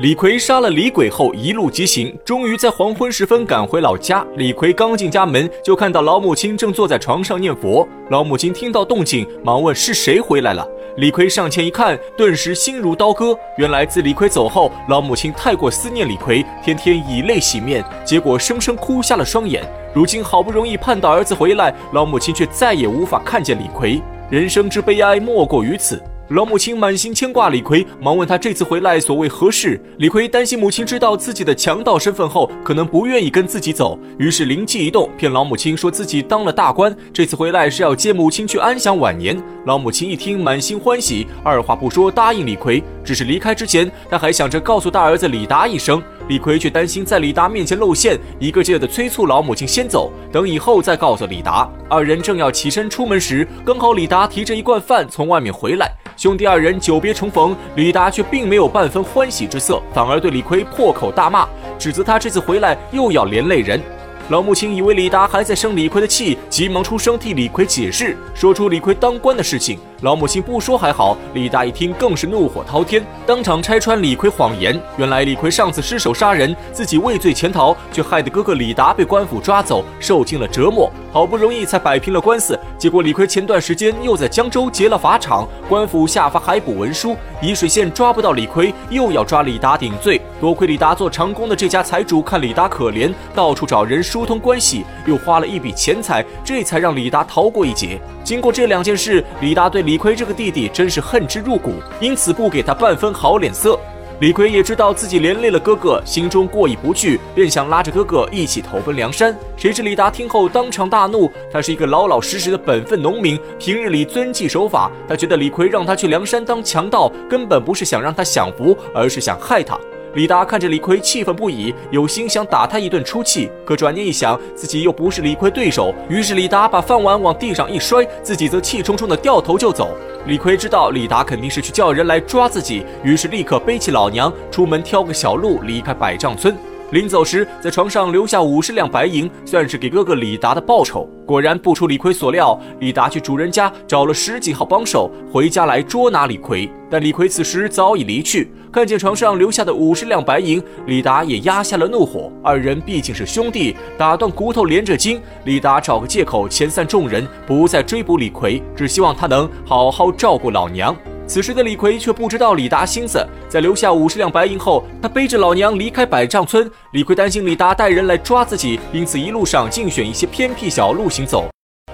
李逵杀了李鬼后，一路疾行，终于在黄昏时分赶回老家。李逵刚进家门，就看到老母亲正坐在床上念佛。老母亲听到动静，忙问是谁回来了。李逵上前一看，顿时心如刀割。原来自李逵走后，老母亲太过思念李逵，天天以泪洗面，结果生生哭瞎了双眼。如今好不容易盼到儿子回来，老母亲却再也无法看见李逵。人生之悲哀，莫过于此。老母亲满心牵挂李逵，忙问他这次回来所谓何事。李逵担心母亲知道自己的强盗身份后，可能不愿意跟自己走，于是灵机一动，骗老母亲说自己当了大官，这次回来是要接母亲去安享晚年。老母亲一听，满心欢喜，二话不说答应李逵。只是离开之前，他还想着告诉大儿子李达一声。李逵却担心在李达面前露馅，一个劲儿的催促老母亲先走，等以后再告诉李达。二人正要起身出门时，刚好李达提着一罐饭从外面回来。兄弟二人久别重逢，李达却并没有半分欢喜之色，反而对李逵破口大骂，指责他这次回来又要连累人。老母亲以为李达还在生李逵的气，急忙出声替李逵解释，说出李逵当官的事情。老母亲不说还好，李达一听更是怒火滔天，当场拆穿李逵谎言。原来李逵上次失手杀人，自己畏罪潜逃，却害得哥哥李达被官府抓走，受尽了折磨。好不容易才摆平了官司，结果李逵前段时间又在江州劫了法场，官府下发海捕文书，沂水县抓不到李逵，又要抓李达顶罪。多亏李达做长工的这家财主看李达可怜，到处找人疏通关系，又花了一笔钱财，这才让李达逃过一劫。经过这两件事，李达对李逵这个弟弟真是恨之入骨，因此不给他半分好脸色。李逵也知道自己连累了哥哥，心中过意不去，便想拉着哥哥一起投奔梁山。谁知李达听后当场大怒，他是一个老老实实的本分农民，平日里遵纪守法。他觉得李逵让他去梁山当强盗，根本不是想让他享福，而是想害他。李达看着李逵，气愤不已，有心想打他一顿出气，可转念一想，自己又不是李逵对手，于是李达把饭碗往地上一摔，自己则气冲冲的掉头就走。李逵知道李达肯定是去叫人来抓自己，于是立刻背起老娘，出门挑个小路离开百丈村。临走时，在床上留下五十两白银，算是给哥哥李达的报酬。果然不出李逵所料，李达去主人家找了十几号帮手，回家来捉拿李逵。但李逵此时早已离去，看见床上留下的五十两白银，李达也压下了怒火。二人毕竟是兄弟，打断骨头连着筋。李达找个借口遣散众人，不再追捕李逵，只希望他能好好照顾老娘。此时的李逵却不知道李达心思，在留下五十两白银后，他背着老娘离开百丈村。李逵担心李达带人来抓自己，因此一路上竞选一些偏僻小路行走。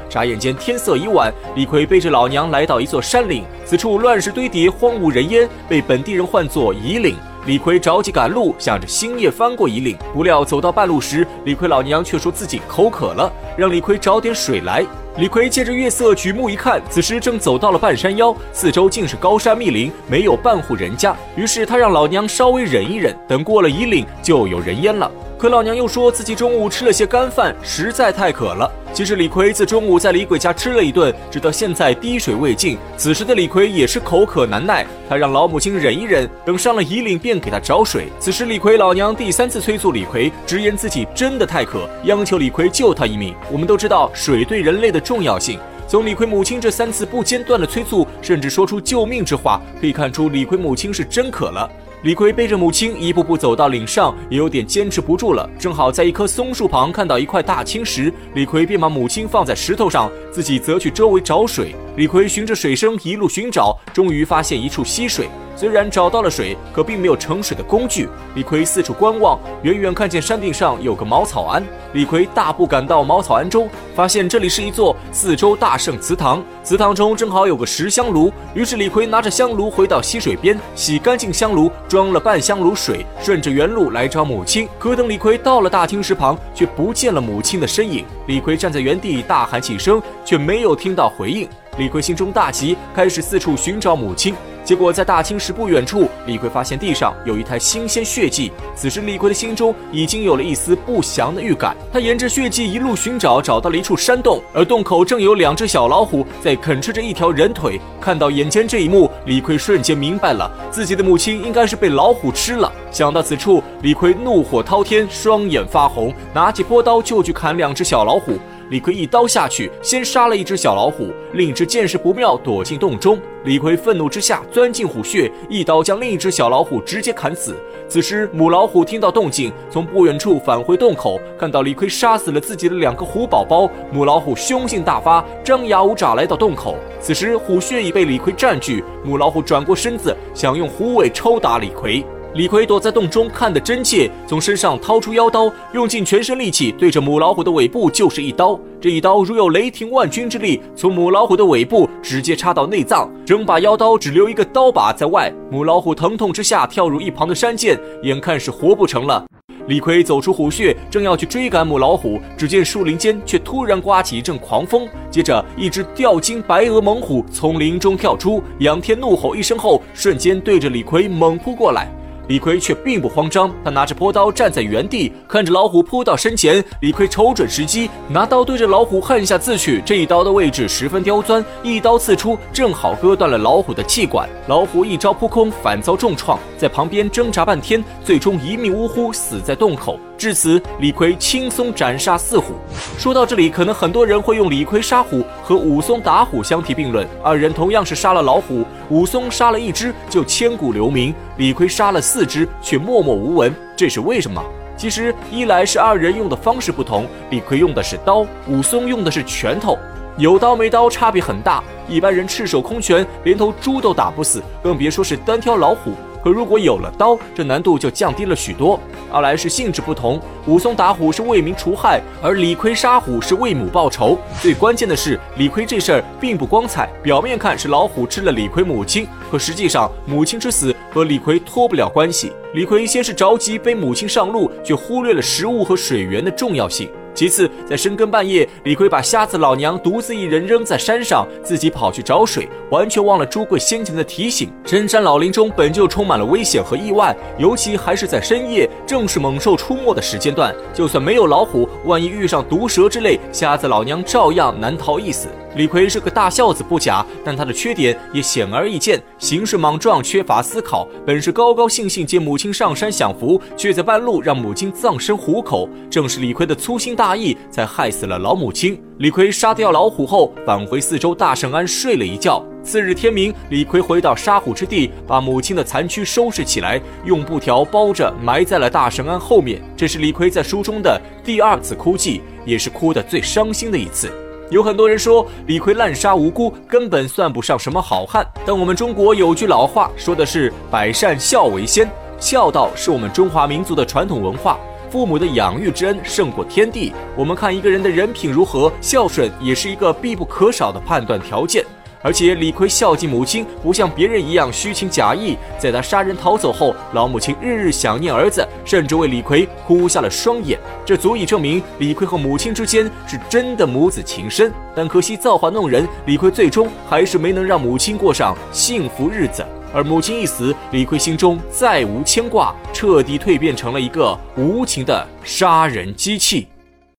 眨眼间天色已晚，李逵背着老娘来到一座山岭，此处乱石堆叠，荒无人烟，被本地人唤作夷岭。李逵着急赶路，想着星夜翻过夷岭，不料走到半路时，李逵老娘却说自己口渴了，让李逵找点水来。李逵借着月色举目一看，此时正走到了半山腰，四周尽是高山密林，没有半户人家。于是他让老娘稍微忍一忍，等过了夷岭就有人烟了。可老娘又说自己中午吃了些干饭，实在太渴了。其实李逵自中午在李鬼家吃了一顿，直到现在滴水未进。此时的李逵也是口渴难耐，他让老母亲忍一忍，等上了夷岭便给他找水。此时李逵老娘第三次催促李逵，直言自己真的太渴，央求李逵救他一命。我们都知道水对人类的重要性，从李逵母亲这三次不间断的催促，甚至说出救命之话，可以看出李逵母亲是真渴了。李逵背着母亲一步步走到岭上，也有点坚持不住了。正好在一棵松树旁看到一块大青石，李逵便把母亲放在石头上，自己则去周围找水。李逵循着水声一路寻找，终于发现一处溪水。虽然找到了水，可并没有盛水的工具。李逵四处观望，远远看见山顶上有个茅草庵。李逵大步赶到茅草庵中，发现这里是一座四周大圣祠堂，祠堂中正好有个石香炉。于是李逵拿着香炉回到溪水边，洗干净香炉，装了半香炉水，顺着原路来找母亲。可等李逵到了大青石旁，却不见了母亲的身影。李逵站在原地大喊几声，却没有听到回应。李逵心中大急，开始四处寻找母亲。结果在大青石不远处，李逵发现地上有一滩新鲜血迹。此时李逵的心中已经有了一丝不祥的预感。他沿着血迹一路寻找，找到了一处山洞，而洞口正有两只小老虎在啃吃着一条人腿。看到眼前这一幕，李逵瞬间明白了，自己的母亲应该是被老虎吃了。想到此处，李逵怒火滔天，双眼发红，拿起坡刀就去砍两只小老虎。李逵一刀下去，先杀了一只小老虎，另一只见势不妙，躲进洞中。李逵愤怒之下，钻进虎穴，一刀将另一只小老虎直接砍死。此时，母老虎听到动静，从不远处返回洞口，看到李逵杀死了自己的两个虎宝宝，母老虎凶性大发，张牙舞爪来到洞口。此时，虎穴已被李逵占据，母老虎转过身子，想用虎尾抽打李逵。李逵躲在洞中看得真切，从身上掏出妖刀，用尽全身力气对着母老虎的尾部就是一刀。这一刀如有雷霆万钧之力，从母老虎的尾部直接插到内脏，整把妖刀只留一个刀把在外。母老虎疼痛之下跳入一旁的山涧，眼看是活不成了。李逵走出虎穴，正要去追赶母老虎，只见树林间却突然刮起一阵狂风，接着一只吊睛白额猛虎从林中跳出，仰天怒吼一声后，瞬间对着李逵猛扑过来。李逵却并不慌张，他拿着坡刀站在原地，看着老虎扑到身前。李逵瞅准时机，拿刀对着老虎恨下刺去。这一刀的位置十分刁钻，一刀刺出，正好割断了老虎的气管。老虎一招扑空，反遭重创，在旁边挣扎半天，最终一命呜呼，死在洞口。至此，李逵轻松斩杀四虎。说到这里，可能很多人会用李逵杀虎和武松打虎相提并论。二人同样是杀了老虎，武松杀了一只就千古留名，李逵杀了四只却默默无闻，这是为什么？其实，一来是二人用的方式不同，李逵用的是刀，武松用的是拳头，有刀没刀差别很大。一般人赤手空拳，连头猪都打不死，更别说是单挑老虎。可如果有了刀，这难度就降低了许多。二来是性质不同，武松打虎是为民除害，而李逵杀虎是为母报仇。最关键的是，李逵这事儿并不光彩。表面看是老虎吃了李逵母亲，可实际上母亲之死和李逵脱不了关系。李逵先是着急背母亲上路，却忽略了食物和水源的重要性。其次，在深更半夜，李逵把瞎子老娘独自一人扔在山上，自己跑去找水，完全忘了朱贵先前的提醒。深山老林中本就充满了危险和意外，尤其还是在深夜，正是猛兽出没的时间段。就算没有老虎，万一遇上毒蛇之类，瞎子老娘照样难逃一死。李逵是个大孝子不假，但他的缺点也显而易见：行事莽撞，缺乏思考。本是高高兴兴接母亲上山享福，却在半路让母亲葬身虎口。正是李逵的粗心大意，才害死了老母亲。李逵杀掉老虎后，返回四周大圣庵睡了一觉。次日天明，李逵回到杀虎之地，把母亲的残躯收拾起来，用布条包着，埋在了大圣庵后面。这是李逵在书中的第二次哭泣，也是哭得最伤心的一次。有很多人说李逵滥杀无辜，根本算不上什么好汉。但我们中国有句老话，说的是“百善孝为先”，孝道是我们中华民族的传统文化，父母的养育之恩胜过天地。我们看一个人的人品如何，孝顺也是一个必不可少的判断条件。而且李逵孝敬母亲，不像别人一样虚情假意。在他杀人逃走后，老母亲日日想念儿子，甚至为李逵哭瞎了双眼。这足以证明李逵和母亲之间是真的母子情深。但可惜造化弄人，李逵最终还是没能让母亲过上幸福日子。而母亲一死，李逵心中再无牵挂，彻底蜕变成了一个无情的杀人机器。